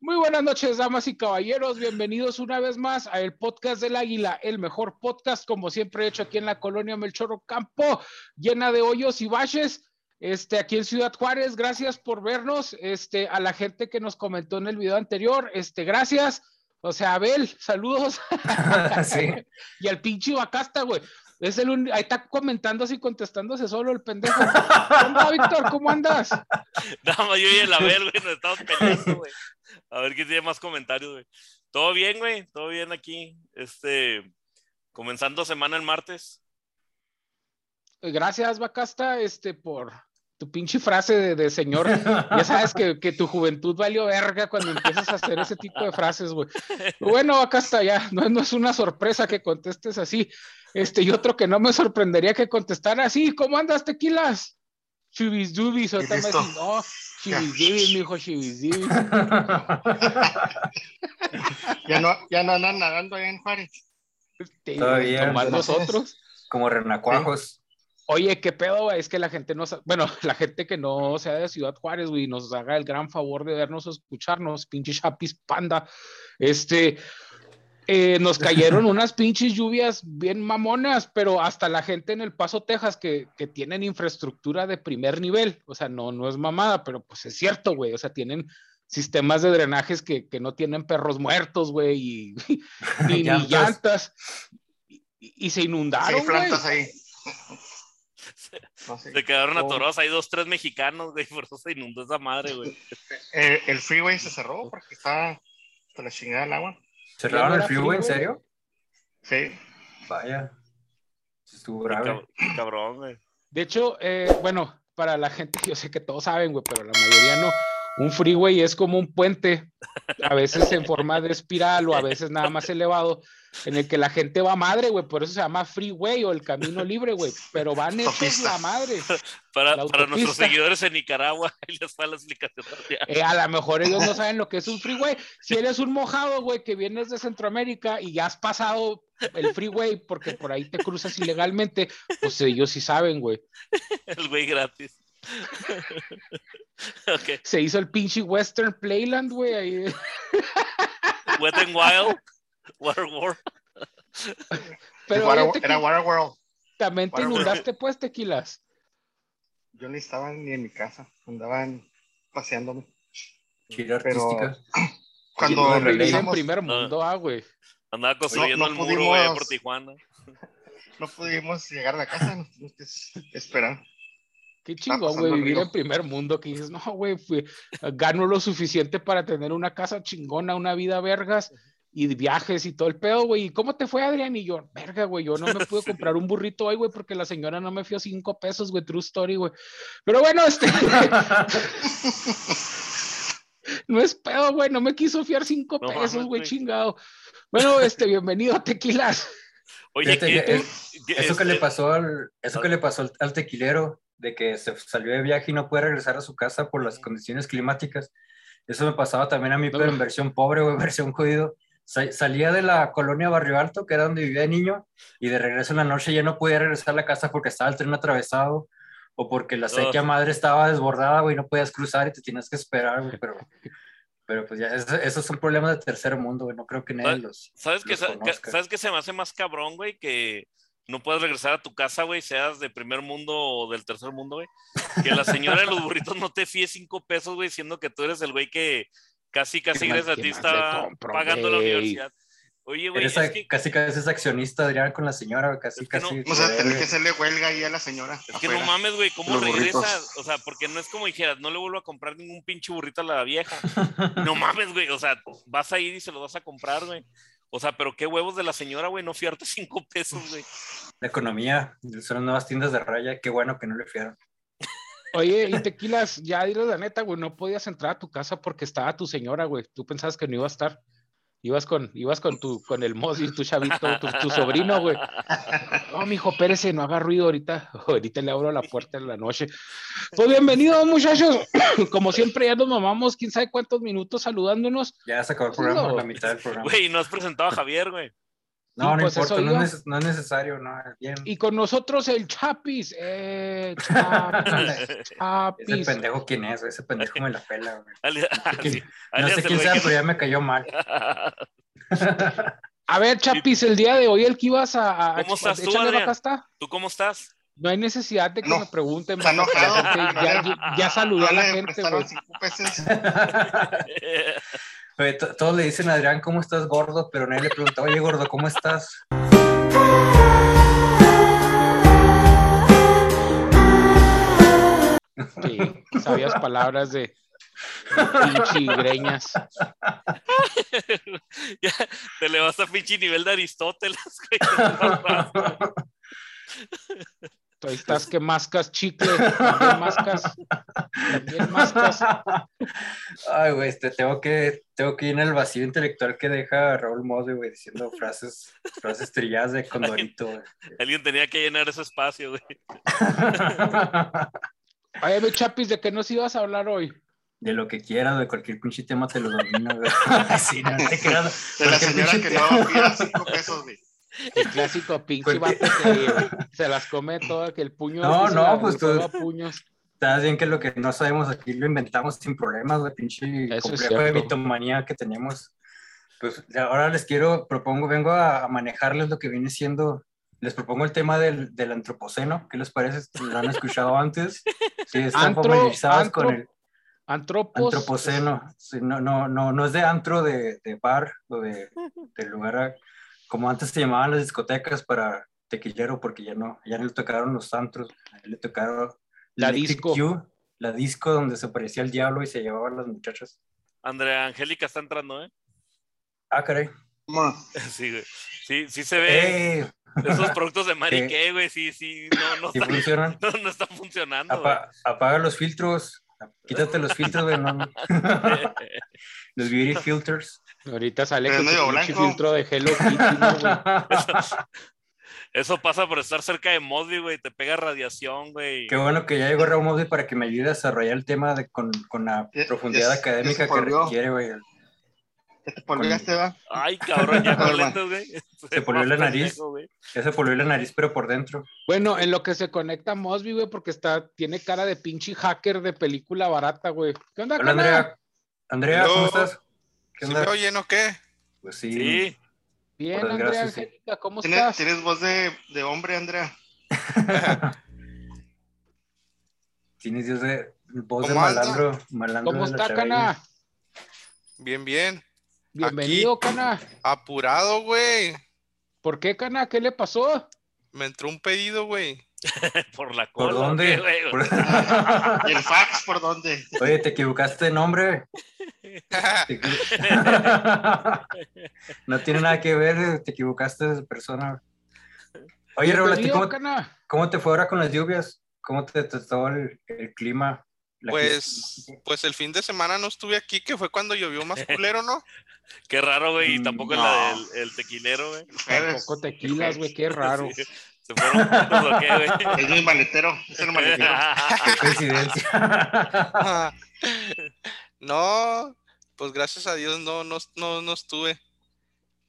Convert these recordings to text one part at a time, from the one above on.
Muy buenas noches, damas y caballeros. Bienvenidos una vez más a el podcast del Águila, el mejor podcast, como siempre he hecho aquí en la colonia Melchoro Campo, llena de hoyos y baches. Este, aquí en Ciudad Juárez, gracias por vernos. Este, a la gente que nos comentó en el video anterior, este, gracias. O sea, Abel, saludos. sí. y al pinche Bacasta, güey. Es el un... Ahí está comentándose y contestándose solo el pendejo. ¿Cómo Víctor? ¿Cómo andas? No, yo y el Abel, güey, nos estamos peleando, güey. A ver quién tiene más comentarios, güey. Todo bien, güey, todo bien aquí. Este, comenzando semana el martes. Gracias, Bacasta, este, por tu pinche frase de, de señor. Ya sabes que, que, tu juventud valió verga cuando empiezas a hacer ese tipo de frases, güey. Bueno, Bacasta, ya, no, no es una sorpresa que contestes así. Este, y otro que no me sorprendería que contestara así, ¿cómo andas, tequilas? Chubis dubis, o también no, dubis, mijo, dubis. ya no, ya no andan nadando allá en Juárez. Todavía. Nomás nosotros. Como renacuajos. Oye, qué pedo, güey, es que la gente no, bueno, la gente que no sea de Ciudad Juárez, güey, nos haga el gran favor de vernos o escucharnos, pinche chapis panda. Este, eh, nos cayeron unas pinches lluvias bien mamonas, pero hasta la gente en El Paso, Texas, que, que, tienen infraestructura de primer nivel, o sea, no, no es mamada, pero pues es cierto, güey, o sea, tienen sistemas de drenajes que, que no tienen perros muertos, güey, y, ni, llantas. ni llantas, y, y, se inundaron, sí, plantas ahí. Se, no sé. se quedaron atorados ahí dos, tres mexicanos, güey, por eso se inundó esa madre, güey. Eh, el freeway se cerró porque está hasta la chingada del agua. ¿Cerraron el freeway, en serio? Sí. Vaya. Estuvo grave. Qué cabrón, güey. De hecho, eh, bueno, para la gente, yo sé que todos saben, güey, pero la mayoría no. Un freeway es como un puente, a veces en forma de espiral o a veces nada más elevado, en el que la gente va madre, güey, por eso se llama freeway o el camino libre, güey, pero van hechos la madre. Para, la para, nuestros seguidores en Nicaragua, ahí les está la explicación. Eh, a lo mejor ellos no saben lo que es un freeway. Si eres un mojado, güey, que vienes de Centroamérica y ya has pasado el freeway porque por ahí te cruzas ilegalmente, pues ellos sí saben, güey. El güey gratis. okay. Se hizo el pinche Western Playland, güey. Ahí. Wet and Wild. Water World. Pero Water, oye, era Water World. También te inundaste, pues, tequilas. Yo ni estaba ni en mi casa, andaban paseándome. Gira artística. Cuando regresamos en primer mundo, ah, güey. Andaba construyendo no, no el muro pudimos, por Tijuana. No pudimos llegar a la casa, nos tuvimos que esperar. Qué chingón, güey, vivir en primer mundo. Que dices, no, güey, gano lo suficiente para tener una casa chingona, una vida vergas y viajes y todo el pedo, güey. ¿Y cómo te fue, Adrián? Y yo, verga, güey, yo no me pude comprar un burrito hoy, güey, porque la señora no me fió cinco pesos, güey, true story, güey. Pero bueno, este. no es pedo, güey, no me quiso fiar cinco no, pesos, güey, chingado. Bueno, este, bienvenido a Tequilas. Oye, Fíjate, ¿qué, eso que le pasó al, eso que le pasó al, al tequilero, de que se salió de viaje y no puede regresar a su casa por las condiciones climáticas. Eso me pasaba también a mí, pero en versión pobre o en versión jodido. Salía de la colonia Barrio Alto, que era donde vivía de niño, y de regreso en la noche ya no podía regresar a la casa porque estaba el tren atravesado o porque la sequía madre estaba desbordada, güey, no podías cruzar y te tienes que esperar, güey, pero, pero pues ya, eso, esos son problemas de tercer mundo, güey, no creo que nadie los ¿Sabes los que, ¿Sabes que se me hace más cabrón, güey? Que no puedes regresar a tu casa, güey, seas de primer mundo o del tercer mundo, güey. Que la señora de los burritos no te fíe cinco pesos, güey, siendo que tú eres el güey que casi, casi gracias a ti está pagando la universidad. Oye, güey, es que... casi casi es accionista, Adrián, con la señora, casi, es que casi. no, o sea, tener que hacerle huelga ahí a la señora. Es afuera. que no mames, güey, ¿cómo regresas? O sea, porque no es como dijeras, no le vuelvo a comprar ningún pinche burrito a la vieja. no mames, güey, o sea, vas a ir y se lo vas a comprar, güey. O sea, pero qué huevos de la señora, güey, no fiarte cinco pesos, güey. La economía, son nuevas tiendas de raya, qué bueno que no le fiaron. Oye, y tequilas, ya diles la neta, güey, no podías entrar a tu casa porque estaba tu señora, güey. Tú pensabas que no iba a estar. Ibas con, ibas con tu, con el Mozi, tu chavito, tu, tu sobrino, güey. No, mijo, pérese, no haga ruido ahorita. Ahorita le abro la puerta en la noche. Pues bienvenidos, muchachos. Como siempre, ya nos mamamos, quién sabe cuántos minutos saludándonos. Ya se acabó el programa, la mitad del programa. Güey, no has presentado a Javier, güey. No, no pues importa, no es, no es necesario, no, bien. Y con nosotros el Chapis. Eh, Chapis. Ese Chapis. pendejo, ¿quién es? Ese pendejo me la pela, güey. No sé quién sea, que- pero ya me cayó mal. A ver, Chapis, el día de hoy el que ibas a. a ¿Cómo estás tú, Adrián? está. ¿Tú cómo estás? No hay necesidad de que No. me pregunten. Está enojado. ya, ya, ya saludó a No la gente, güey. Todos le dicen a Adrián, ¿cómo estás, gordo? Pero nadie le pregunta, oye, gordo, ¿cómo estás? Sí, sabias palabras de, de pinche greñas. Ya, te le vas a pinche nivel de Aristóteles, güey. Tú ahí estás que mascas chicle, también mascas, también mascas. Ay, güey, este, tengo que, tengo que ir en el vacío intelectual que deja Raúl Mose, güey, diciendo frases, frases trilladas de Condorito, güey. Alguien tenía que llenar ese espacio, güey. Oye, mi Chapis, ¿de qué nos ibas a hablar hoy? De lo que quieras, de cualquier pinche tema te lo domino, güey. sí, no te. De la señora que no pida cinco pesos, güey. El clásico pinche vato que se las come todo, que el puño No, no, pues tú- a puños. Estás bien que lo que no sabemos aquí lo inventamos sin problemas, güey, pinche Eso es complejo de mitomanía que tenemos. Pues ahora les quiero, propongo, vengo a, a manejarles lo que viene siendo, les propongo el tema del, del antropoceno, ¿qué les parece? ¿Lo han escuchado antes? Sí, están Antro- familiarizados con antro- el Antropos. antropoceno. Sí, no, no, no, no es de antro de, de bar o de, de lugar, como antes se llamaban las discotecas para tequillero, porque ya no, ya no le tocaron los antros, le tocaron La disco. Q, la disco donde se parecía el diablo y se llevaban las muchachas. Andrea Angélica está entrando, ¿eh? Ah, caray. Sí, güey. Sí, sí se ve. ¡Eh! Esos productos de Mariqué, güey, sí, sí, no, no, ¿Sí no, no están funcionando. Apa- apaga los filtros. Quítate los filtros, güey. no, no. los beauty filters. Ahorita sale con blanco. filtro de Hello Kitty, ¿no, güey? Eso pasa por estar cerca de Mosby, güey, te pega radiación, güey. Qué bueno que ya llegó Raúl Mosby para que me ayude a desarrollar el tema de, con, con la Ya- profundidad académica que requiere, güey. Te va. Ay, cabrón, ya con lentes, güey. Se polió la nariz. pendejo. Ya se polió la nariz, pero por dentro. Bueno, en lo que se conecta Mosby, güey, porque está, tiene cara de pinche hacker de película barata, güey. ¿Qué onda, Hola? Andrea. Andrea, ¿cómo estás? ¿Qué ¿Sí onda? me oyen o qué? Pues sí. Sí, Bien, Andrea sí. Angélica, ¿cómo ¿Tienes, estás? tienes voz de, de hombre, Andrea. Tienes Dios de voz de malandro. malandro ¿Cómo de está. Cana? Bien, bien. Bienvenido, Cana. Apurado, güey. ¿Por qué, Cana? ¿Qué le pasó? Me entró un pedido, güey. por la ¿Por cola. dónde? Por- ¿Y el fax por dónde? Oye, te equivocaste de nombre. No tiene nada que ver, te equivocaste de persona. Oye, Raúl, ¿a ti Bienvenido, ¿cómo, te fue ahora con las lluvias? ¿Cómo te trató el, el clima? Pues, pues el fin de semana no estuve aquí, que fue cuando llovió más culero, ¿no? Qué raro, güey, y Mm, tampoco no. la del el tequilero, güey. Tampoco tequilas, güey, qué raro. Sí, Se fueron juntos, ¿o qué, güey? Es mi maletero, es el maletero. Qué coincidencia. no, pues gracias a Dios no, no, no, no estuve.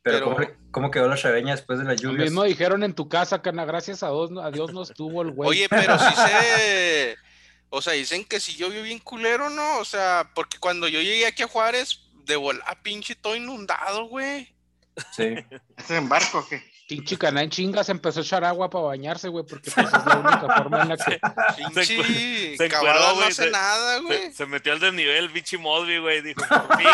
Pero, Pero- ¿cómo, quedó la chaveña después de las Lo lluvias? mismo dijeron en tu casa, Cana. Gracias a Dios, a Dios no estuvo el güey. Oye, pero sí se... O sea, dicen que sí llovió bien culero, ¿no? O sea, porque cuando yo llegué aquí a Juárez, de volar pinche todo inundado, güey. Sí. ¿Es en barco o qué? Pinche Cana en chingas empezó a echar agua para bañarse, güey, porque pues, es la única forma en la que. Pinche se cabrón encueró, no güey, hace se- nada, Se, güey. se metió al desnivel, bichi Mosby, güey. Dijo, por fin,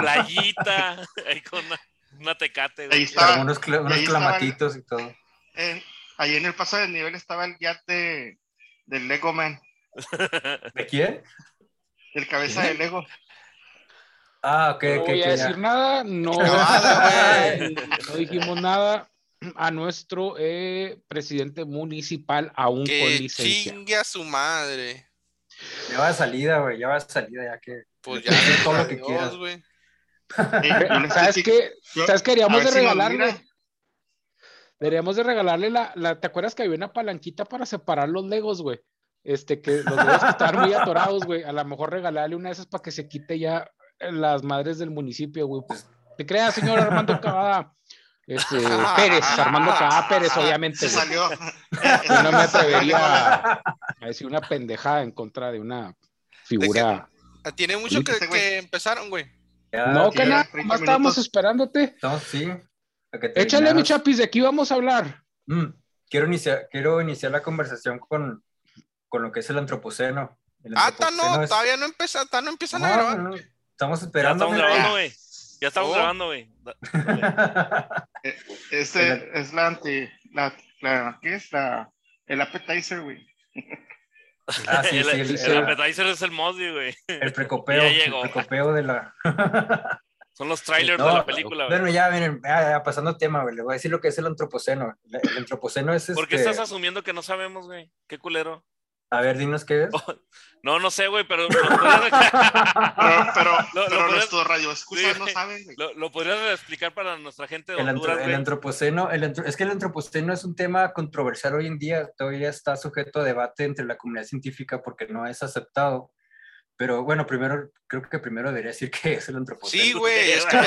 playita. Ahí con una, una tecate, Ahí güey. está. Como unos, unos ahí estaba el- clamatitos y todo. Eh, ahí en el paso del nivel estaba el yate del Lego Man, ¿De quién? el cabeza de Lego. Ah, ok, No voy a decir ya. nada, no, no dijimos nada a nuestro eh, presidente municipal aún con Que licencia. chingue a su madre. Ya va de salida, güey, ya va de salida, ya que... Pues ya, pides todo lo que quieras. güey. ¿Sabes qué? yo- ¿Sabes qué deberíamos de regalarle? Deberíamos de regalarle la, la, ¿te acuerdas que había una palanquita para separar los legos, güey? Este, que los legos que estaban muy atorados, güey. A lo mejor regalarle una de esas para que se quite ya las madres del municipio, güey. Pues, te creas, señor Armando Cavada. Este, Pérez, Armando K. Pérez, obviamente. Se salió. Yo no me atrevería a, a decir una pendejada en contra de una figura. Tiene mucho que, que empezaron, güey. Ya, No, que- nada, 30 más estábamos esperándote. No, sí. a Échale, mi chapis, ¿de qué íbamos a hablar? Mm, quiero, iniciar, quiero iniciar la conversación con, con lo que es el antropoceno. El Ah, no, antropoceno es- todavía no empieza, no empiezan a No, grabar. no, Estamos Ya esperando. estamos mira. grabando, güey. Ya estamos Oh. grabando, güey. Da- Este es la anti. La, la, ¿Qué es? La, el appetizer, güey. Ah, sí, el, sí, el- el el- appetizer es el Mosby, güey. El precopeo. Ya El llegó. precopeo de la. Son los trailers No, de la película, güey. Bueno, ya, miren, ya, ya, pasando tema, güey. Le voy a decir lo que es el antropoceno. El, el antropoceno es ¿Por qué este- estás asumiendo que no sabemos, güey? Qué culero. A ver, dinos qué es. No, no sé, güey, pero ¿lo Pero, pero, Lo- lo pero radioescuchas Sí, no saben, güey. lo- lo podrías explicar para nuestra gente de El, antro- Honduras, el antropoceno, el antro- es que el antropoceno es un tema controversial hoy en día, todavía está sujeto a debate entre la comunidad científica porque no es aceptado. Pero bueno, primero, creo que primero debería decir que es el antropoceno. Sí, güey, es que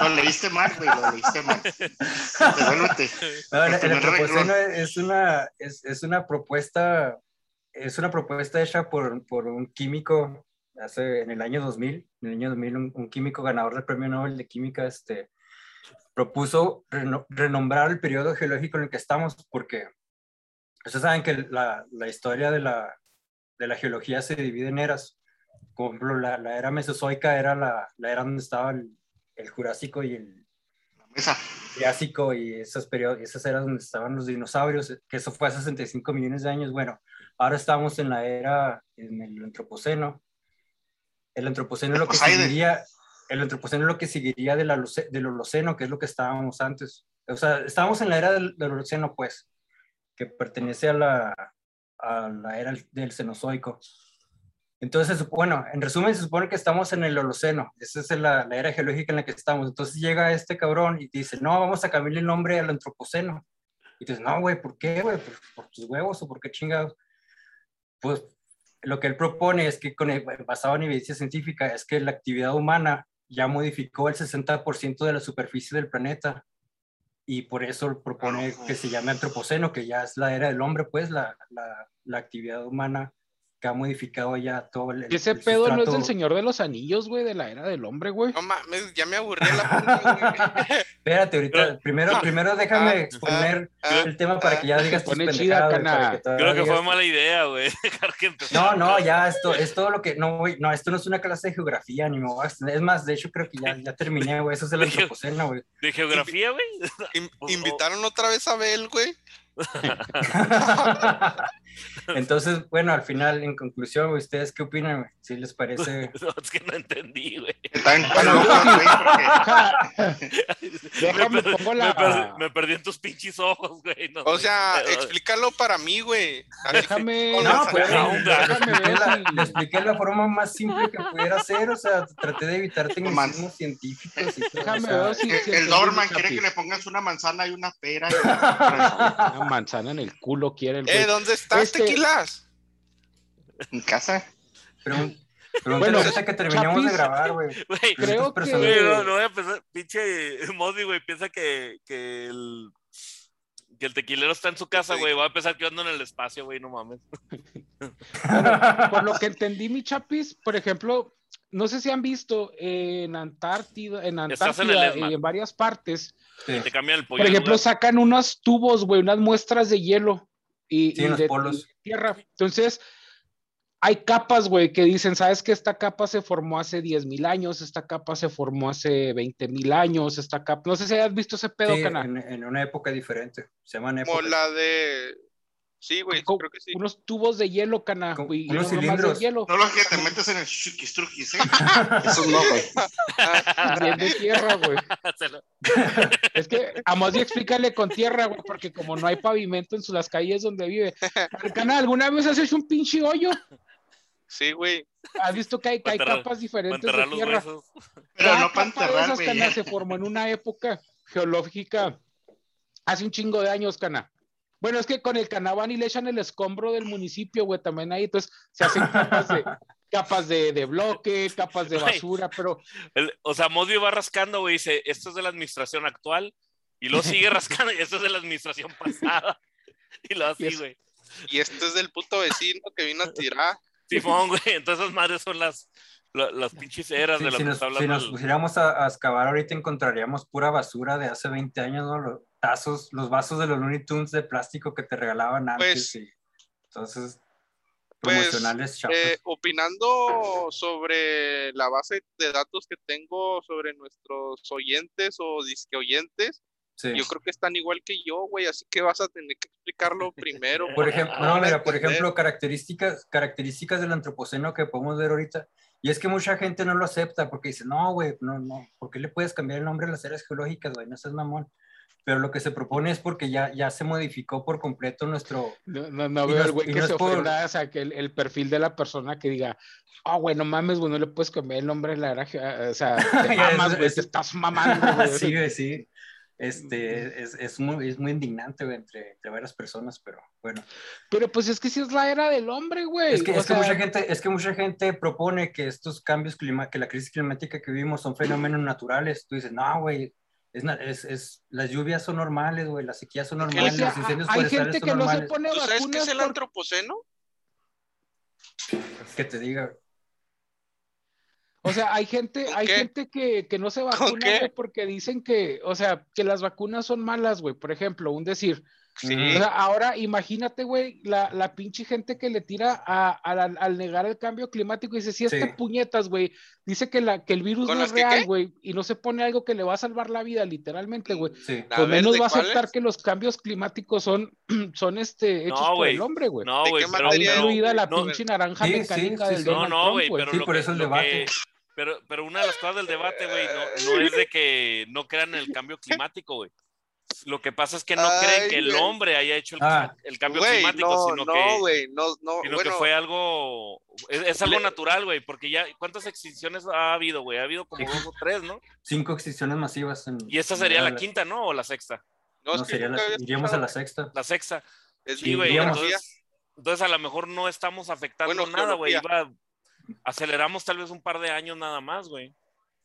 Lo leíste mal, güey. Lo leíste mal. Devuélvete. No, el, antropoceno es una, es, es una propuesta, es una propuesta hecha por, por un químico hace, en el año 2000, en el año 2000 un, un químico ganador del Premio Nobel de Química este, propuso reno- renombrar el periodo geológico en el que estamos porque ustedes saben que la, la historia de la, de la geología se divide en eras. Por ejemplo, la, la era mesozoica era la, la era donde estaba el, el Jurásico y el. Triásico y esas, periodos, esas eras donde estaban los dinosaurios, que eso fue hace 65 millones de años. Bueno, ahora estamos en la era, en el antropoceno. El antropoceno es lo que Poseide. seguiría, el antropoceno es lo que seguiría del, del Holoceno, que es lo que estábamos antes. O sea, estábamos en la era del, del Holoceno, pues, que pertenece a la, a la era del Cenozoico. Entonces, bueno, en resumen, se supone que estamos en el Holoceno. Esa es la, la era geológica en la que estamos. Entonces llega este cabrón y dice, no, vamos a cambiarle el nombre al Antropoceno. Y dices, no, güey, ¿por qué, güey? ¿Por, por tus huevos o por qué chingados? Pues lo que él propone es que, con el- basado en evidencia científica, es que la actividad humana ya modificó el 60% de la superficie del planeta. Y por eso propone que se llame Antropoceno, que ya es la era del hombre, pues, la, la, la actividad humana que ha modificado ya todo el. Ese el pedo no es del Señor de los Anillos, güey, de la era del hombre, güey. no mames, ya me aburrí la puta, güey. Espérate, ahorita, primero, primero déjame Ah, exponer ah, el tema para que ya digas tus chida, pendejadas, que Creo que fue mala idea, güey. No, no, ya esto es todo lo que. No, güey, no, esto no es una clase de geografía, ni me voy a extender. Es más, de hecho, creo que ya, ya terminé, güey. Eso es el antropoceno, güey. ¿De geografía, güey? In- invitaron otra vez a Bel, güey. Entonces, bueno, al final, en conclusión, ¿ustedes qué opinan? güey? ¿Si les parece? No, es que no entendí, güey. Están Ja, Déjame, me, pongo me la- per- me perdí en tus pinches ojos, güey. no O sea, explícalo para mí, güey. Déjame. No, pues, déjame ver la, le expliqué la forma más simple que pudiera ser, o sea, traté de evitar tecnicismos científicos y todo, Déjame o sea, ver si- el, el Dorman quiere que le pongas una manzana y una pera. y una- Una manzana en el culo quiere el güey. Eh, ¿dónde estás, Este- tequilas? en casa. Pregúntale Bueno, ahorita que terminemos de grabar, güey. Güey, Creo que- no, no voy a pensar. Pinche Mosby, güey, piensa que, que el. Que el tequilero está en su casa, güey. Va a pensar que yo ando en el espacio, güey, no mames. Por lo que entendí, mi chapis, por ejemplo, no sé si han visto en Antártida, en Antártida y en varias partes, Sí. Te cambian el pollo. por ejemplo, sacan unos tubos, güey, unas muestras de hielo y, Sí, y en los de, polos. y de tierra. Entonces, hay capas, güey, que dicen, sabes que esta capa se formó hace 10 mil años, esta capa se formó hace 20 mil años, esta capa, no sé si has visto ese pedo, Sí, cana. en, en una época diferente. Se llaman Como épocas. la de. Sí, güey, creo que sí. Unos tubos de hielo, cana, güey, y unos no nomás de cilindros. hielo, No lo que te metes en el chuquistruquis, ¿eh? Eso no, güey. bien de tierra, güey. Es que a más de explícale con tierra, güey, porque como no hay pavimento en sus, las calles donde vive. Cana, ¿alguna vez has hecho un pinche hoyo? Sí, güey. ¿Has visto que hay, que hay enterrar- capas diferentes de los tierra? huesos. Pero no para enterrar, esas, güey. Cana, se formó en una época geológica hace un chingo de años, Cana. Bueno, es que con el Cana van y le echan el escombro del municipio, güey, también ahí, entonces se hacen capas de, capas de, de bloque, capas de Güey. basura, pero El- o sea, Mosby va rascando, güey, dice, esto es de la administración actual, y luego sigue rascando, y esto es de la administración pasada. Y lo así, güey. Y este es del puto vecino que vino a tirar. Simón, güey. Entonces esas madres son las, la- las pinches eras Sí, de las si, que nos, está si hablando. nos el- pusiéramos a, a excavar ahorita encontraríamos pura basura de hace 20 años, ¿no? Los tazos, los vasos de los Looney Tunes de plástico que te regalaban antes. Pues- y, entonces, Pues. Eh, opinando sobre la base de datos que tengo sobre nuestros oyentes o disque oyentes, sí. yo creo que están igual que yo, güey, así que vas a tener que explicarlo primero. Por ejemplo, no, mira, por ejemplo, características, características del antropoceno que podemos ver ahorita. Y es que mucha gente no lo acepta porque dice, no, güey, no, no, ¿por qué le puedes cambiar el nombre a las áreas geológicas, güey? No seas mamón. Pero lo que se propone es porque ya, ya se modificó por completo nuestro... no, no, no veo es- güey que se por- ofenda, o sea, que el, el perfil de la persona que diga, ah, güey, no mames, güey, no le puedes cambiar el nombre de la era, ge- o sea, te mamas, güey, te estás mamando, güey. sí, güey, sí. Este, es, es, muy, es muy indignante, güey, entre, entre varias personas, pero bueno. Pero pues es que sí es la era del hombre, güey. Es que, es, que sea, mucha gente, es que mucha gente propone que estos cambios climáticos, que la crisis climática que vivimos son fenómenos naturales. Tú dices, no, güey, es, es, es, las lluvias son normales, güey, las sequías son normales, los incendios hay forestales gente son que no se normales. pone ¿Tú sabes qué es el por- antropoceno? Que te diga, O sea, hay gente, ¿Con hay qué? gente que, que no se vacuna, güey, porque dicen que, o sea, que las vacunas son malas, güey. Por ejemplo, un decir. Sí. O sea, ahora imagínate, güey, la, la pinche gente que le tira a, al negar el cambio climático y dice, si este Sí. puñetas, güey, dice que, la, que el virus ¿Con no es real, güey, y no se pone algo que le va a salvar la vida, literalmente, güey. sí. Pues menos ¿de va a aceptar que los cambios climáticos son, son este, hechos No, por el hombre, güey. No, ¿De güey, pero, Incluida la no, pinche naranja Sí, sí, mecánica sí, del sí. No, no, güey, pero Sí, lo por que- eso el debate. que- pero, pero una de las cosas del debate, güey, no, no es de que no crean en el cambio climático, güey. Lo que pasa es que no creen que el hombre haya hecho el, Ah. el cambio climático, no, sino no, que güey, no, no, sino bueno, que fue algo, es, es algo Le- natural, güey, porque ya, ¿cuántas extinciones ha habido, güey? Ha habido como dos o tres, ¿no? Cinco extinciones masivas. En, Y esta en sería la la- quinta, ¿no? O la sexta. no, No, es que sería la- iríamos a la sexta. La sexta. Es Sí, güey. Entonces, entonces a lo mejor no estamos afectando Bueno, nada, güey. Aceleramos tal vez un par de años nada más, güey.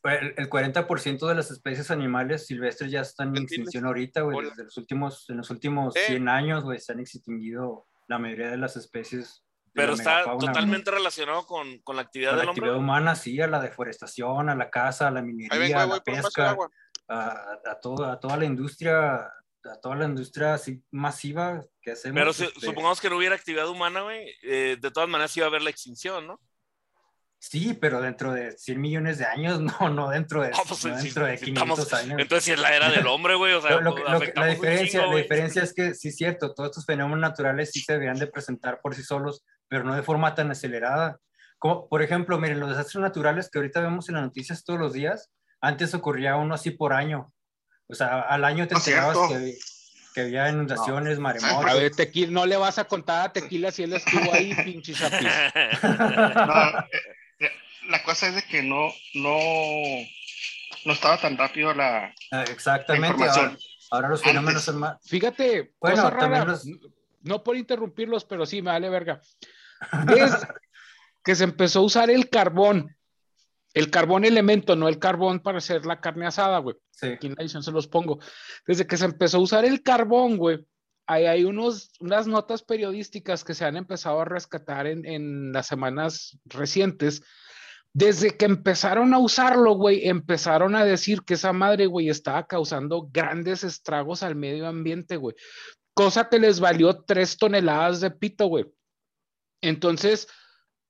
El, el 40% de las especies animales silvestres ya están en extinción ahorita, güey. Desde los últimos, en los últimos Eh. 100 años, güey, se han extinguido la mayoría de las especies. de Pero la está megafauna, güey. totalmente relacionado con, con la actividad la del hombre. actividad humana, sí, a la deforestación, a la caza, a la minería, vengo, a la voy pesca, a, a, toda, a toda la industria, a toda la industria así masiva que hacemos. Pero si- este, supongamos que no hubiera actividad humana, güey, eh, de todas maneras iba a haber la extinción, ¿no? Sí, pero dentro de 100 millones de años, no, no dentro de, No, pues, no si- dentro de si 500 estamos- años. Entonces, si es la era del hombre, güey, o sea, Lo- lo que- lo la, diferencia, chingo, la diferencia es que sí es cierto, todos estos fenómenos naturales sí se deberían de presentar por sí solos, pero no de forma tan acelerada. Como, por ejemplo, miren, los desastres naturales que ahorita vemos en las noticias todos los días, antes ocurría uno así por año. O sea, al año te No es enterabas que, que había inundaciones, A maremotos. ver, tequila, no le vas a contar a Tequila si él estuvo ahí, pinche chapis. No, eh, la cosa es de que no, no, no estaba tan rápido la, Ah, la Exactamente. Ahora, información. ahora los fenómenos son más. Fíjate, Bueno, cosa también rara, los- no por interrumpirlos, pero sí, me vale verga. Es que se empezó a usar el carbón, el carbón elemento, no el carbón para hacer la carne asada, güey. Sí. Aquí en la edición se los pongo. Desde que se empezó a usar el carbón, güey, ahí hay unos, unas notas periodísticas que se han empezado a rescatar en, en las semanas recientes. Desde que empezaron a usarlo, güey, empezaron a decir que esa madre, güey, estaba causando grandes estragos al medio ambiente, güey. Cosa que les valió tres toneladas de pito, güey. Entonces,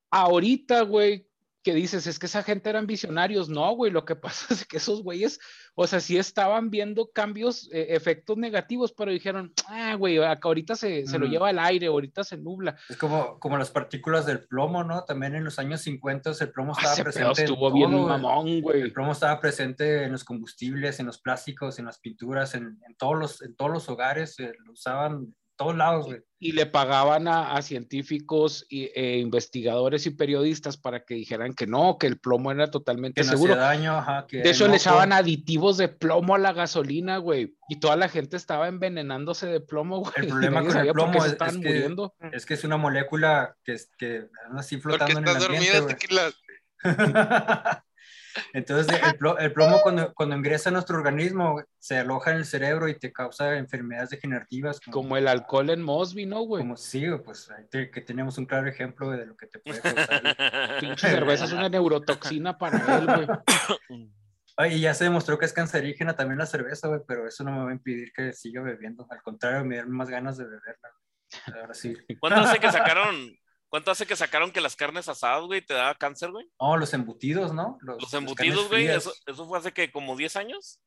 ahorita, güey, que dices, es que esa gente eran visionarios. No, güey, lo que pasa es que esos güeyes, o sea, sí estaban viendo cambios, eh, efectos negativos, pero dijeron, ah, güey, acá ahorita se, se lo lleva el aire, ahorita se nubla. Es como, como las partículas del plomo, ¿no? También en los años 50 el plomo Ah, estaba presente. en estuvo bien todo, güey. mamón, güey. El plomo estaba presente en los combustibles, en los plásticos, en las pinturas, en, en todos, los, en todos los hogares, eh, lo usaban todos lados, güey. Y le pagaban a, a científicos y, e investigadores y periodistas para que dijeran que no, que el plomo era totalmente Que no seguro. hacía daño, ajá. Que De hecho, le echaban aditivos de plomo a la gasolina, güey. Y toda la gente estaba envenenándose de plomo, güey. El problema con el plomo se es- es que- muriendo. Es que es una molécula que, es, que anda así Porque flotando en el ambiente, güey. Entonces, el, plo- el plomo cuando, cuando ingresa a nuestro organismo, se aloja en el cerebro y te causa enfermedades degenerativas. Como el alcohol en Mosby, ¿no, güey? Como sí, güey, pues ahí te- que tenemos un claro ejemplo de lo que te puede causar. Pinche cerveza es una neurotoxina para él, güey. Ay, y ya se demostró que es cancerígena también la cerveza, güey, pero eso no me va a impedir que siga bebiendo. Al contrario, me dan más ganas de beberla. Ahora sí. ¿Cuánto hace que sacaron? ¿Cuánto hace que sacaron que las carnes asadas, güey, te daba cáncer, güey? No, los embutidos, ¿no? Los embutidos, güey, eso, eso fue hace que como 10 años.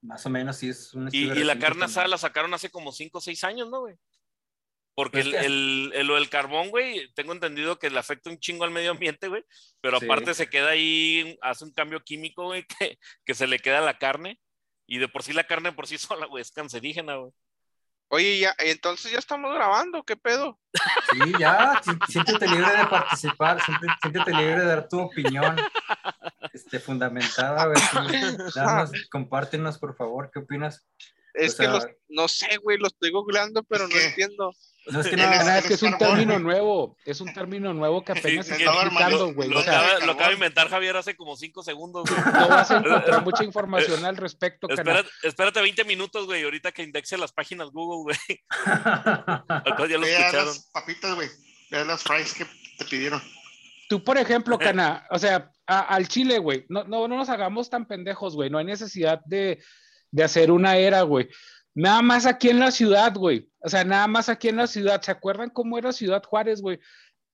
Más o menos, sí, es un Y, y la carne asada la sacaron hace como 5 o 6 años, ¿no, güey? Porque Pues el, el, el- lo del carbón, güey, tengo entendido que le afecta un chingo al medio ambiente, güey. Pero Sí. aparte se queda ahí, hace un cambio químico, güey, que, que se le queda a la carne. Y de por sí la carne por sí sola, güey, es cancerígena, güey. Oye, ya, entonces ya estamos grabando, ¿qué pedo? Sí, ya, siéntete libre de participar, siéntete, siéntete libre de dar tu opinión este, fundamentada, güey. sí. Danos, compártenos, por favor, ¿qué opinas? Es O que sea- los, no sé, güey, lo estoy googleando, pero no que- entiendo. No es que nada, Ah, es que es un término nuevo, es un término nuevo que apenas Sí, se está armando- güey. Lo, O sea, acaba, lo carbón. acaba de inventar Javier hace como 5 segundos, güey. no vas a encontrar mucha información al respecto, canal. Espérate, espérate 20 minutos, güey, ahorita que indexe las páginas Google, güey. Acá ya lo Vea escucharon. las papitas, güey. Vea las fries que te pidieron. Tú, por ejemplo, Cana, o sea, a- al Chile, güey, no, no, no nos hagamos tan pendejos, güey. No hay necesidad de, de hacer una era, güey. Nada más aquí en la ciudad, güey. O sea, nada más aquí en la ciudad. ¿Se acuerdan cómo era Ciudad Juárez, güey?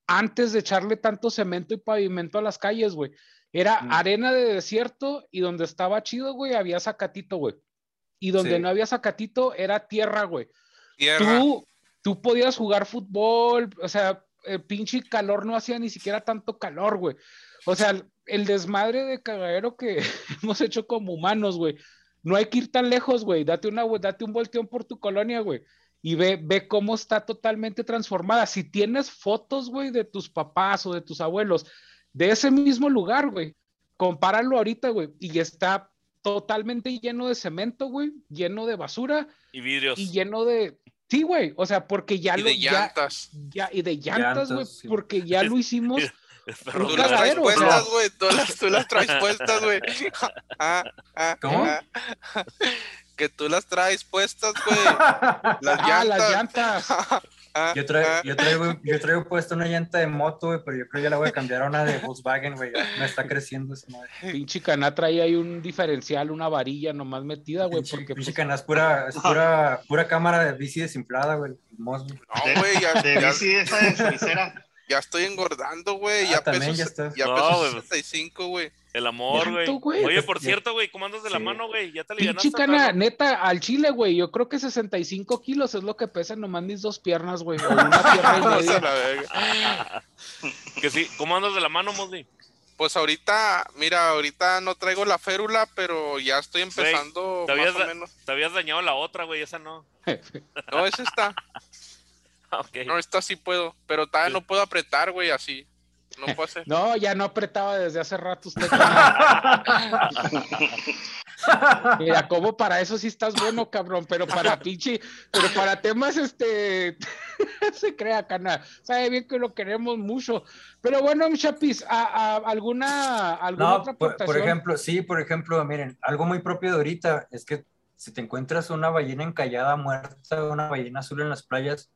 Antes de echarle tanto cemento y pavimento a las calles, güey. Era arena de desierto y donde estaba chido, güey, había zacatito, güey. Y donde Sí. no había zacatito era tierra, güey Tierra. tú, tú podías jugar fútbol, o sea, el pinche calor no hacía ni siquiera tanto calor, güey. O sea, el, el desmadre de cagadero que hemos hecho como humanos, güey. No hay que ir tan lejos, güey. Date, una, date un volteón por tu colonia, güey. Y ve, ve cómo está totalmente transformada. Si tienes fotos, güey, de tus papás o de tus abuelos de ese mismo lugar, güey, compáralo ahorita, güey. Y está totalmente lleno de cemento, güey, lleno de basura Y vidrios. y lleno de. Sí, güey. O sea, porque ya y lo. de ya, llantas. ya- y de llantas, güey. Sí. Porque ya lo hicimos. Pero Tú las traes puestas, güey. Tú las, tú las traes puestas, güey. Ah, ah, ¿Cómo? ah. Que tú las traes puestas, güey. Las ah, las llantas. llantas. Ah, Yo traigo, ah. yo, traigo, yo traigo puesta una llanta de moto, güey, pero yo creo que ya la voy a cambiar a una de Volkswagen, güey. Me está creciendo esa madre. Pinche caná trae ahí un diferencial, una varilla nomás metida, güey. Pinche, Porque pinche pues, cana, es pura, es pura, pura cámara de bici desinflada, güey. No, güey, ya, De ya, bici esa de. Ya estoy engordando, güey. Ah, Ya también peso, ya estás. ya No, peso güey. 65, güey. El amor, güey. Oye, por cierto, güey, ¿cómo andas de la mano, güey? Ya te perro? neta, al chile, güey. Yo creo que 65 kilos es lo que pesan nomás mis dos piernas, güey. Una pierna y media. Que sí, ¿cómo andas de la mano, Mosley? Pues ahorita, mira, ahorita no traigo la férula, pero ya estoy empezando te habías más o menos. Te habías dañado la otra, güey, esa no. No, es esta. No, esta sí puedo. Pero todavía no puedo apretar, güey, así. No puedo hacer. No, ya no apretaba desde hace rato usted. Mira, como para eso sí estás bueno, cabrón, pero para pinche, pero para temas, este, se crea, cana. Sabe bien que lo queremos mucho. Pero bueno, chapis, ¿a, a- alguna, alguna No, otra por, por ejemplo, sí, por ejemplo, miren, algo muy propio de ahorita es que si te encuentras una ballena encallada muerta, una ballena azul en las playas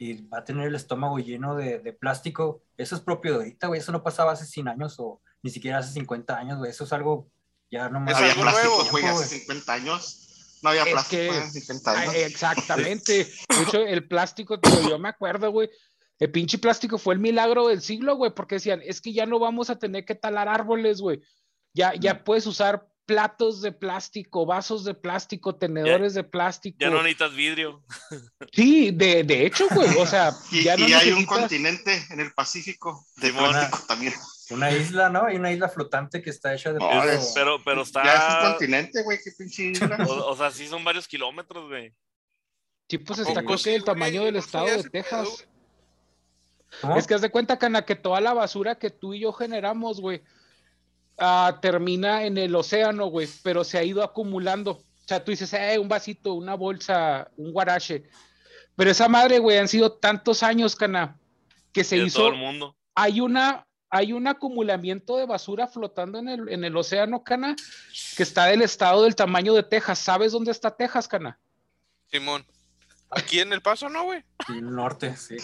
y va a tener el estómago lleno de, de plástico, eso es propio de ahorita, güey, eso no pasaba hace 100 años o ni siquiera hace 50 años, güey, eso es algo ya no más. Es había nuevo, güey, hace 50 años. No había Es plástico que- hace 50 años. Ay, exactamente. De hecho, el plástico, tío, yo me acuerdo, güey. El pinche plástico fue el milagro del siglo, güey, porque decían, es que ya no vamos a tener que talar árboles, güey. Ya, ya puedes usar platos de plástico, vasos de plástico, tenedores de plástico. Ya no necesitas vidrio. Sí, de, de hecho, güey, o sea, Y, ya no y hay un continente en el Pacífico de plástico también. Una isla, ¿no? Hay una isla flotante que está hecha de No, es- Pero, pero Ya es un está. continente, güey, qué pinche isla. O, o sea, sí son varios kilómetros, güey. Sí, pues ¿A está creo que el tamaño del estado de pedo, Texas. Es que haz de cuenta, Cana, que toda la basura que tú y yo generamos, güey, ah, termina en el océano, güey, pero se ha ido acumulando. O sea, tú dices, eh, un vasito, una bolsa, un guarache. Pero esa madre, güey, han sido tantos años, Cana, que se de hizo. todo el mundo. Hay una. Hay un acumulamiento de basura flotando en el, en el océano, Cana, que está del estado del tamaño de Texas. ¿Sabes dónde está Texas, Cana? Simón. Aquí en El Paso, ¿no, güey? Sí, el norte, sí.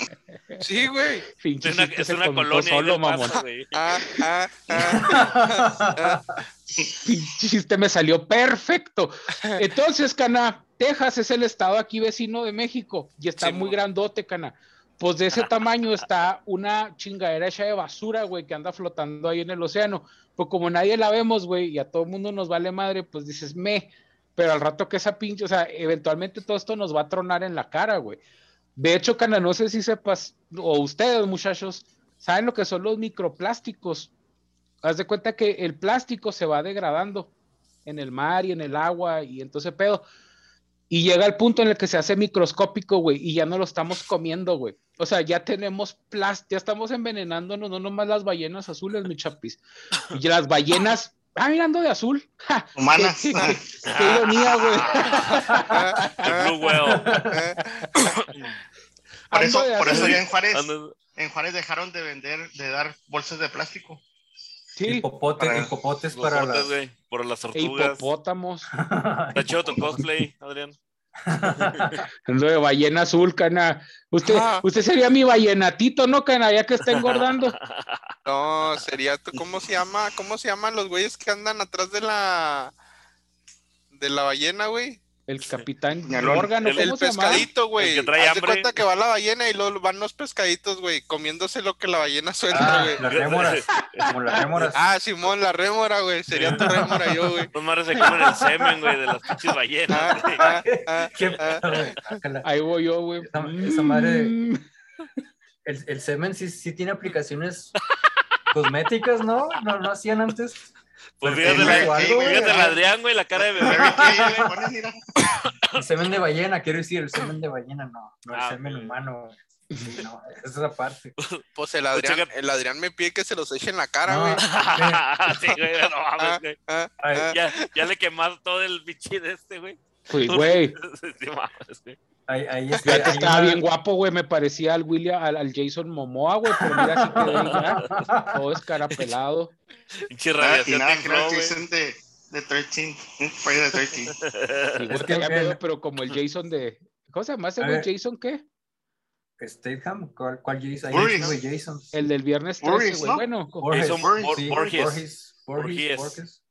Sí, güey. Es una, es colonia. solo, mamón. güey. Ah, ah, ah. Chiste me salió perfecto. Entonces, Cana, Texas es el estado aquí vecino de México y está Sí, muy mo. grandote, Cana. Pues de ese tamaño está una chingadera hecha de basura, güey, que anda flotando ahí en el océano. Pues como nadie la vemos, güey, y a todo el mundo nos vale madre, pues dices, me. Pero al rato que esa pinche, o sea, eventualmente todo esto nos va a tronar en la cara, güey. De hecho, Cana, no sé si sepas, o ustedes, muchachos, saben lo que son los microplásticos. Haz de cuenta que el plástico se va degradando en el mar y en el agua y entonces pedo. Y llega el punto en el que se hace microscópico, güey, y ya no lo estamos comiendo, güey. O sea, ya tenemos plástico, ya estamos envenenándonos, no nomás las ballenas azules, mi chapis. Y las ballenas, ah, mirando de azul. Humanas. Qué, qué- qué ironía, güey. Blue Whale. Por eso, por eso ya en Juárez, Ando- en Juárez dejaron de vender, de dar bolsas de plástico. Sí, Hipopote, Para- hipopotes los para botes, las... güey, por las e tortugas. hipopótamos. Está chido tu cosplay, Adrián. Ando de ballena azul, cana. Usted, Ah. usted sería mi ballenatito, ¿no, cana? Ya que está engordando. No, sería tú, ¿cómo se llama? ¿Cómo se llaman los güeyes que andan atrás de la de la ballena, güey? El capitán. Morgan, ¿o El- ¿cómo El pescadito, güey. Haz de cuenta que va la ballena y luego van los pescaditos, güey, comiéndose lo que la ballena suelta, Ah, güey. las rémoras, como las rémoras. Ah, Simón, la rémora, güey. Sería tu rémora yo, güey. Los mares se comen el semen, güey, de las pinches ballenas. Ah, ah, ah, ah. Ahí voy yo, güey. Esa- esa madre- Mm. El, el semen sí, sí tiene aplicaciones cosméticas, ¿no? ¿no? No hacían antes. Pues fíjate, la, fíjate el Adrián, güey, la cara de bebé. El semen de ballena, quiero decir, el semen de ballena, no. No el Ah, semen güey. humano. Sí, no, esa es la parte. Pues el Adrián, el Adrián me pide que se los eche en la cara, No, güey. sí, güey, no mames, güey. Ah, Ay, ah. Ya, ya le quemaste todo el bichi de este, güey. Pues, güey. Sí, mames, güey. Ahí, ahí Fíjate, hay estaba una- bien guapo, güey. Me parecía al William, al, al Jason Momoa, güey. Pero mira, así quedé ya. Todo escarapelado. Pinche Nada, radiación nada Flow, güey. Jason de, de 13. Un Friday de 13. Igual Es que pedo, pero como el Jason de. ¿Cómo se llama ese güey? ¿Jason qué? Statham, ¿cuál, cuál Jason? Burris. de Jason. El del viernes 13, Burris, güey. ¿no? Bueno, Borges, Jason Borges, Bor- sí, Borges. Borges, Borges, Borges. Borges.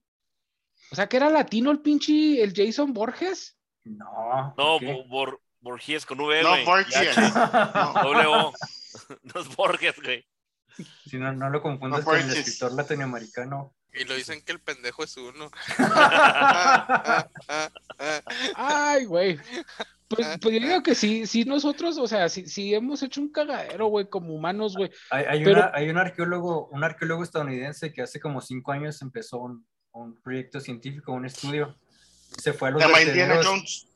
o sea que era latino el pinche, el Jason Borges. No. No, Bor- Borges con V, No. Borges. No, O. No es Borges, güey. Si no, no lo confundas No, con el escritor latinoamericano. Y lo dicen que el pendejo es uno. Ay, güey. Pues, pues yo digo que sí, sí nosotros, o sea, sí, sí hemos hecho un cagadero, güey, como humanos, güey. Hay, hay Pero- una- hay un arqueólogo, un arqueólogo estadounidense que hace como cinco años empezó un, un proyecto científico, un estudio. Se fue a los vertederos, Jones.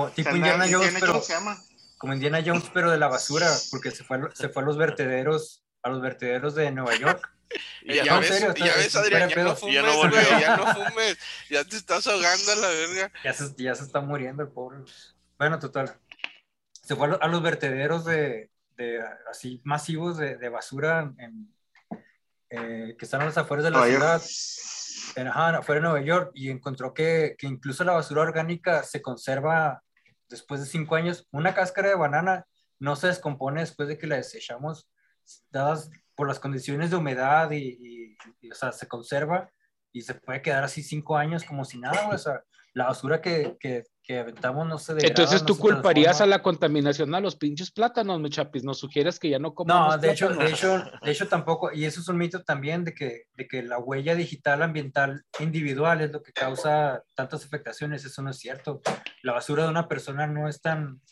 Como- tipo Indiana Jones, pero Jones se llama. como Indiana Jones, pero de la basura, porque se fue, se fue a los vertederos, a los vertederos de Nueva York. Y Ya, no, ves, en serio, ya ves, es Adrián, ya no fumes, Ya no güey, volvió. ya no fumes. Ya te estás ahogando a la verga. Ya se, ya se está muriendo el pobre. Bueno, total. Se fue a, lo- a los vertederos de, de, así masivos de, de basura en, eh, que están a las afueras de la Nueva ciudad, en, ajá, afuera de Nueva York, y encontró que, que incluso la basura orgánica se conserva después de cinco años. Una cáscara de banana no se descompone después de que la desechamos, dadas por las condiciones de humedad y, y- o sea, se conserva y se puede quedar así cinco años como si nada, o sea, la basura que, que aventamos no se degrada, Entonces no tú se culparías a la contaminación a los pinches plátanos, mi chapis. Nos sugieres que ya no comamos No, de hecho, de plátanos. hecho, de hecho tampoco, y eso es un mito también de que, de que la huella digital ambiental individual es lo que causa tantas afectaciones, eso no es cierto. La basura de una persona no es tan,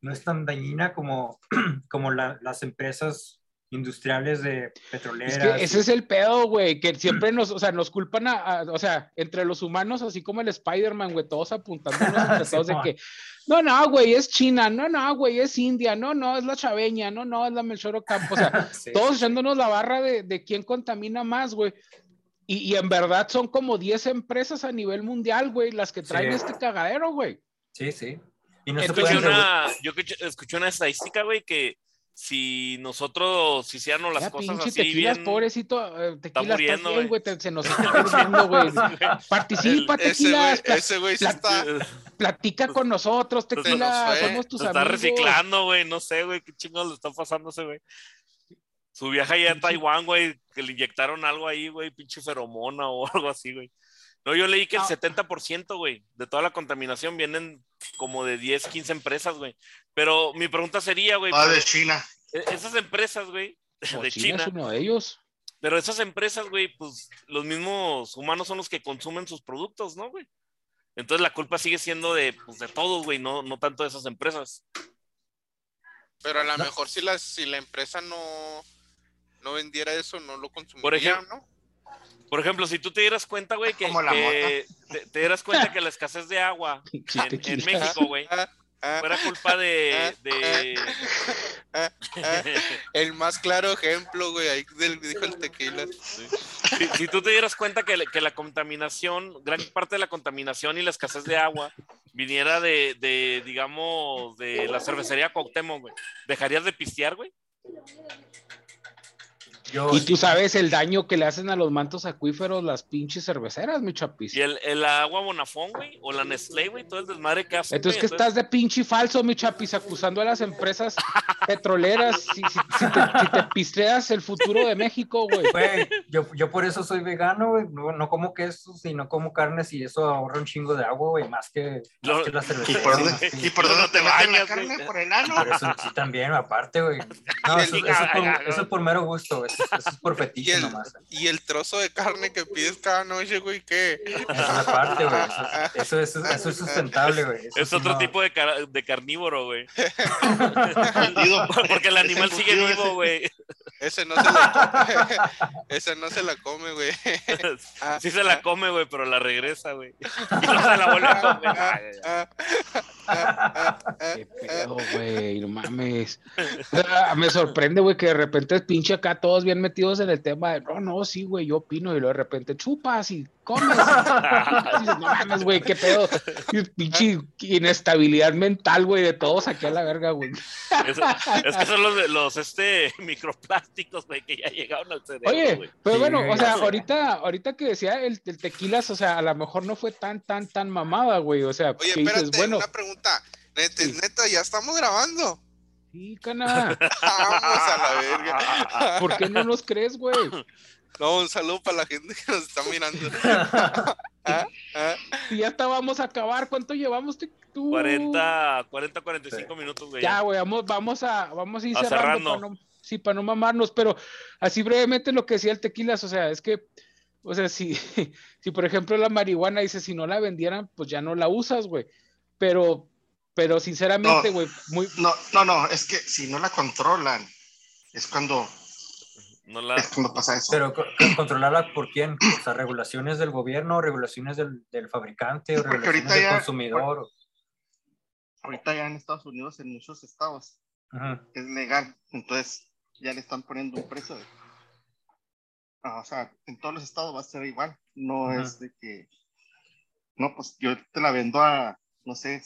no es tan dañina como, como la- las empresas industriales de petroleras. Es que ese es el pedo, güey, que siempre nos, o sea, nos culpan a, a- o sea, entre los humanos, así como el Spider-Man, güey, todos apuntándonos entre todos de que, no, no, güey, es China, no, no, güey, es India, no, no, es la Chaveña, no, no, es la Melchor Ocampo, o sea, Sí, todos sí. echándonos la barra de, de quién contamina más, güey. Y, y en verdad son como 10 empresas a nivel mundial, güey, las que traen Sí. este cagadero, güey. Sí, sí. Y no Escuché una, yo escuché una estadística, güey, que si nosotros hiciéramos las Ya, cosas pinche así tequilas, bien... pobrecito, eh, tequila, muriendo, bien, güey. se nos está perdiendo, güey. Participa, Ese güey, tequilas, ese güey sí pla- está. platica con nosotros, Pues, tequila, nos fue. somos tus Se está amigos. reciclando, güey, no sé, güey, qué chingados le está ese güey. Su viaje allá a Taiwán, güey, que le inyectaron algo ahí, güey, pinche feromona o algo así, güey. No, yo leí que el Ah. 70%, güey, de toda la contaminación vienen como de 10, 15 empresas, güey. Pero mi pregunta sería, güey, Ah, de China. e- esas empresas, güey, de China China, es uno de ellos. pero esas empresas, güey, pues los mismos humanos son los que consumen sus productos, ¿no, güey? Entonces la culpa sigue siendo de, pues, de todos, güey, no, no tanto de esas empresas. Pero a lo mejor si la, si la empresa no, no vendiera eso, no lo consumiría, ejemplo, ¿no? Por ejemplo, si tú te dieras cuenta, güey, que, Como la que te, te dieras cuenta que la escasez de agua en. México, güey, Ah, ah, fuera culpa de... de... ah. El más claro ejemplo, güey, ahí del, dijo el tequila. si, si tú te dieras cuenta que, la- que la contaminación, gran parte de la contaminación y la escasez de agua viniera de, de digamos, de la cervecería Cuauhtémoc, güey, ¿dejarías de pistear, güey? Yo Y sí- tú sabes el daño que le hacen a los mantos acuíferos las pinches cerveceras, mi chapis. Y el, el agua Bonafón, güey, o la Nestlé, güey, todo el desmadre que hacen. Entonces, güey, que estás de pinche falso, mi chapis, acusando a las empresas petroleras. Si, si- si te, si te pisteas el futuro de México, güey. Güey, yo, yo por eso soy vegano, güey. No, no como quesos y no como carnes y eso ahorra un chingo de agua, güey, más que, más que la ¿Y por dónde. ¿y por dónde te bañas, carne? güey. ¿Por el ano? Por eso sí también, aparte, güey. No, eso, eso es por, eso es por mero gusto, eso, eso es por Y el, nomás. y el trozo de carne que pides cada noche, güey, ¿qué? Eso es aparte, güey. Eso, eso, eso, eso es sustentable, güey. Eso Es sí otro no- tipo de, car- de carnívoro, güey. Porque el animal sigue vivo, güey. Ese no se la come. Ese no se la come, güey. Ah, Sí se la come, güey, pero la regresa, güey. Y no se la vuelve a comer. ah, ah, ah, ah, Qué pedo, güey, no mames. Sea, me sorprende, güey, que de repente es pinche acá todos bien metidos en el tema de, no, no, sí, güey, yo opino, y luego de repente chupas y comes. Y dices, no mames, güey, qué pedo. Y pinche inestabilidad mental, güey, de todos aquí a la verga, güey. Es, es que son los, de- los este, microplásticos, güey, que ya llegaron al cerebro, Oye, güey. pero Sí, bueno, o sea, ahorita, ahorita que decía el, el tequilas, o sea, a lo mejor no fue tan, tan, tan mamada, güey. O sea, Oye, que dices, espérate, bueno, una pregunta. Neta, Sí. neta, ya estamos grabando. sí, cana, Vamos a la verga. ¿por qué no nos crees, güey? No, un saludo para la gente que nos está mirando. Ah, ah. Si ya estábamos a acabar, ¿cuánto llevamos tú? 40, 40, 45 minutos, güey. Ya, güey, vamos, vamos a, vamos a ir A cerrando. cerrando. para no- sí, para no mamarnos, pero así brevemente lo que decía el tequilas, o sea, es que, o sea, si, si por ejemplo la marihuana dice, si no la vendieran, pues ya no la usas, güey. Pero, pero sinceramente, No. güey, muy, No, no, no, es que si no la controlan, es cuando, No la... es cuando pasa eso. Pero co- controlarla por quién? O sea, regulaciones del gobierno, regulaciones del, del fabricante, Sí, o regulaciones del ya- consumidor. Ahorita ya en Estados Unidos, en muchos estados, es legal, entonces ya le están poniendo un precio de... Ah, o sea, en todos los estados va a ser igual, no es de que... No, pues yo te la vendo a, no sé,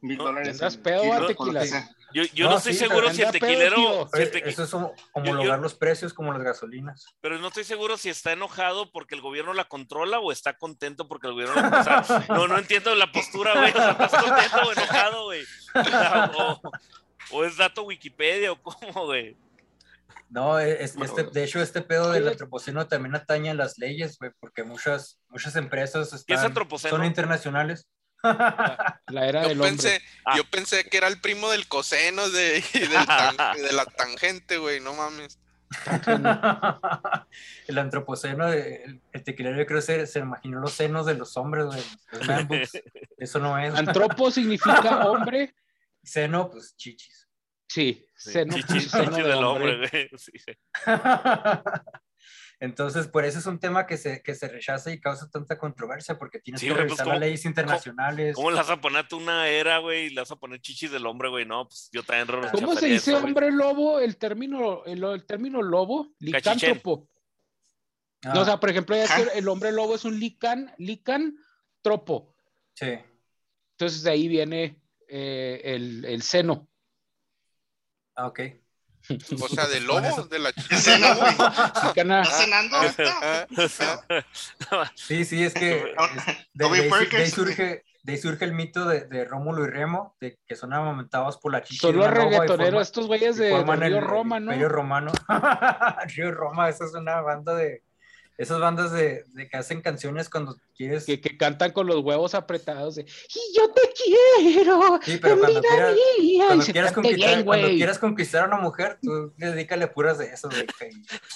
mil No, dólares. pedo, a tequila. Yo, yo no, No, estoy sí, seguro pero si el tequilero... si el Oye, tequi- Eso es como yo- homologar los precios como las gasolinas. Pero no estoy seguro si está enojado porque el gobierno la controla o está contento porque el gobierno la o sea, No, no entiendo la postura, güey. O sea, ¿Estás contento o enojado, güey? O, sea, o- o es dato Wikipedia o cómo, güey. No, es, Bueno. este, de hecho, este pedo del antropoceno también atañe a las leyes, güey, porque muchas, muchas empresas son internacionales. la era Yo del hombre. pensé, Ah. yo pensé que era el primo del coseno de, y del tan- de la tangente, güey, no mames. el antropoceno, el, el tequilero yo creo que se, se imaginó los senos de los hombres, güey, los. Eso no es. Antropo significa hombre. Seno, pues chichis. Sí, Sí, seno, chichi, seno chichi de del hombre. hombre, güey. Sí. Entonces, por eso es un tema que se, que se rechaza y causa tanta controversia, porque tienes Sí, que pues, revisar ¿cómo- las leyes internacionales. ¿Cómo le vas a poner tú una era, güey, y le vas a poner chichis del hombre, güey? No, pues yo también ¿Cómo se dice eso, güey. hombre lobo? El término, el, el término lobo, licántropo. Ah, No, o sea, por ejemplo, el hombre lobo es un lican, licántropo. sí. Entonces de ahí viene eh, el, el seno. Ah, ok. O sea, de lobo, de la. Licana- ¿Estás cenando? Ah, ah, Sí, sí, es que de, ahí, de surge, de ahí surge el mito de, de Rómulo y Remo, de que son amamentados por la chichi Son los reggaetoneros, estos güeyes de, Río el- Roma, ¿no? Imperio Romano. Río Roma, esa es una banda de... Esas bandas de, de que hacen canciones cuando quieres... Que, que cantan con los huevos apretados de Y yo te quiero, Sí, pero cuando vida quieras, mía", y cuando se quieras, conquistar, bien, cuando güey. quieras conquistar a una mujer, tú dedícale puras de eso, güey.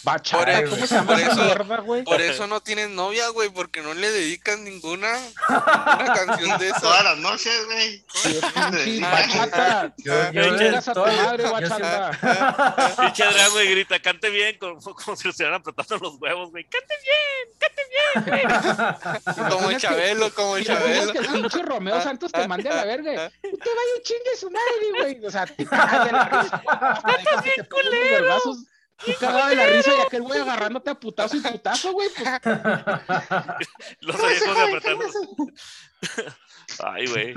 Bachata, Por ¿cómo eso- se llama por eso- mierda, güey? Por eso no tienen novia, güey, porque no le dedican ninguna una canción de Todas esa. las noches, güey. Bachata. Yo, yo, a tu madre, yo bachata. Pinche güey, grita, cante bien, como, como si le estuvieran apretando los huevos, güey. Cante bien, cante bien. Como el que- Chabelo, como el ¿Te imaginas Chabelo. que el pinche Romeo Santos te mande a la verga? Usted vaya y chingue su madre, güey. O sea, te cagas de la risa. Estás bien culero. Tú cagado de la risa y aquel güey agarrándote a putazo y putazo, güey. Pues, Los viejos de apretando. Ay, güey.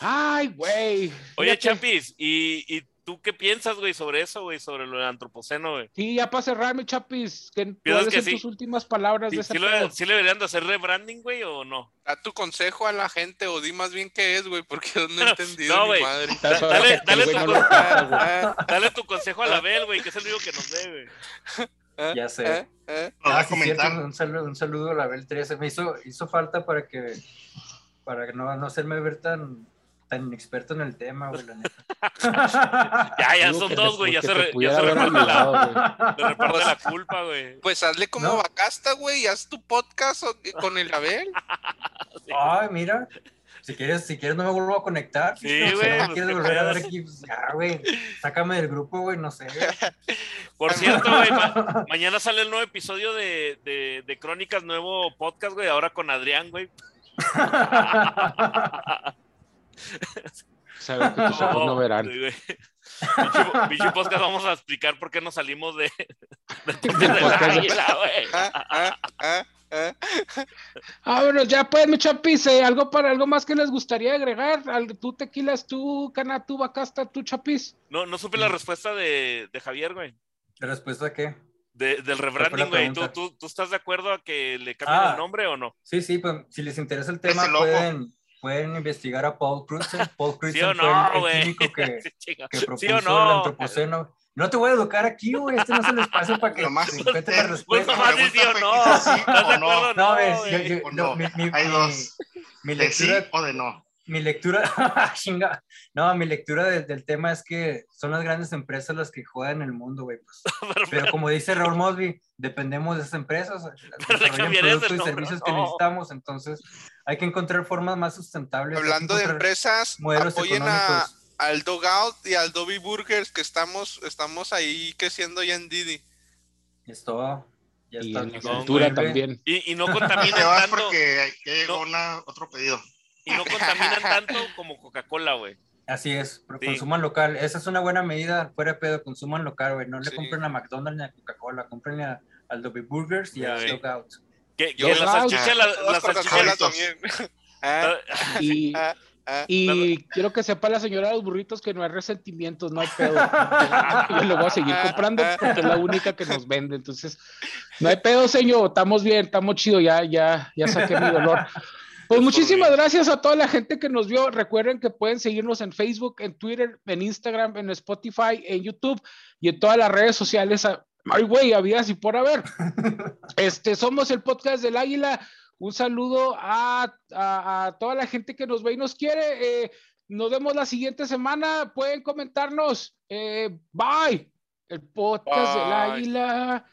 ay, güey. Oye. Champis, ¿y, ¿y tú qué piensas, güey, sobre eso, güey, sobre lo del antropoceno, güey? Sí, ya para cerrar, mi chapis, ¿qué, ¿Piensas ¿cuáles que son sí? tus últimas palabras ¿Sí, de ese sí sí le deberían de hacer rebranding, güey, o no? Da tu consejo a la gente o di más bien qué es, güey, porque no he entendido No, güey. madre. Dale- que tu no con- lo capta, güey. Ah, Dale tu consejo a la Bel, güey, que es el único que nos ve, güey. ah, Ya sé. ah, ah. Ah, comentar. un saludo, un saludo a la Bel 13. Me hizo, hizo falta para que para que no, no hacerme ver tan, tan inexperto en el tema, güey, la neta. Ya, ya son dos, güey, ya se, re- ya se reparte, la, ayudado, güey. se reparte la culpa, güey. Pues hazle como No. Bacasta, güey, y haz tu podcast con el Abel. Ay, mira. Si quieres, si quieres no me vuelvo a conectar. Sí, Si no güey, me pues, quieres volver a pedo. aquí, pues ya, güey. Sácame del grupo, güey, no sé. Por cierto, güey, ma- mañana sale el nuevo episodio de, de, de Crónicas, nuevo podcast, güey, ahora con Adrián, güey. Sabes que tus ojos no verán. güey. Pinche- pinche podcast, vamos a explicar por qué nos salimos de, podcast de- águila, güey. Ah, ah, ah, ah. Ah, bueno, ya pues, mi chapis, eh, algo para algo más que les gustaría agregar. Tú tequilas, tú cana, tú bacasta, tú chapis. No, no supe la respuesta de, de Javier, güey. ¿La respuesta a qué? De- del rebranding, güey. ¿Tú, tú, ¿Tú estás de acuerdo a que le cambien Ah. el nombre o no? Sí, sí, pues si les interesa el tema, pueden, pueden investigar a Paul Crutzen. Paul Crutzen ¿Sí o fue el- no, el, químico que, propuso ¿Sí o el no? antropoceno. No te voy a educar aquí, güey. Este no es el espacio para que Nomás la Pues respuesta. nomás sí o fue no. quizás sí ¿Estás de o no. acuerdo? No, ves, yo- no, no. mi, mi- Hay mi- dos. mi ¿De sí o de no? Mi lectura, chinga. No, mi lectura de- del tema es que son las grandes empresas las que juegan el mundo, güey. pues. Pero- Pero como dice Raúl Mosby, dependemos de esas empresas, desarrollan productos y servicios que necesitamos, entonces hay que encontrar formas más sustentables. Hablando de empresas, modelos apoyen a, al Dogout y al Dobby Burgers, que estamos, estamos ahí creciendo ya en Didi. Esto ya Y está en la cultura también. Y, y no vas tanto. porque ya llegó No. una, otro pedido. Y no contaminan tanto como Coca-Cola, güey. Así es, pero Sí. consuman local. Esa es una buena medida, fuera de pedo, consuman local, güey. No le Sí. compren a McDonald's ni a Coca-Cola, compren a, Dobby Burgers y a. Dogout. Que, Yo- que la salchicha, la, Todas la Coca-Cola salchicha. también. Ah, Y, ah, ah. y quiero que sepa la señora de los burritos que no hay resentimientos, no hay pedo. Yo le voy a seguir comprando porque es la única que nos vende. Entonces, no hay pedo, señor. Estamos bien, estamos chido. Ya, ya, ya saqué mi dolor. Pues Es muchísimas gracias a toda la gente que nos vio. Recuerden que pueden seguirnos en Facebook, en Twitter, en Instagram, en Spotify, en YouTube y en todas las redes sociales. Ay, güey, había así por haber. Este, somos el podcast del Águila. Un saludo a, a- a toda la gente que nos ve y nos quiere. Eh, nos vemos la siguiente semana. Pueden comentarnos. Eh, bye. El podcast del. Águila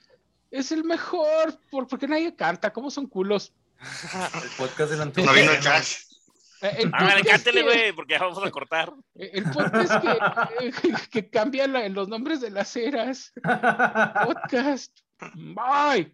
es el mejor. ¿Por, porque nadie canta? ¿Cómo son culos? El podcast del No vino el cash. Eh, El Hágale, podcast cántele, que- güey, porque ya vamos a cortar. El podcast que, que cambia la- los nombres de las eras. Podcast. Bye.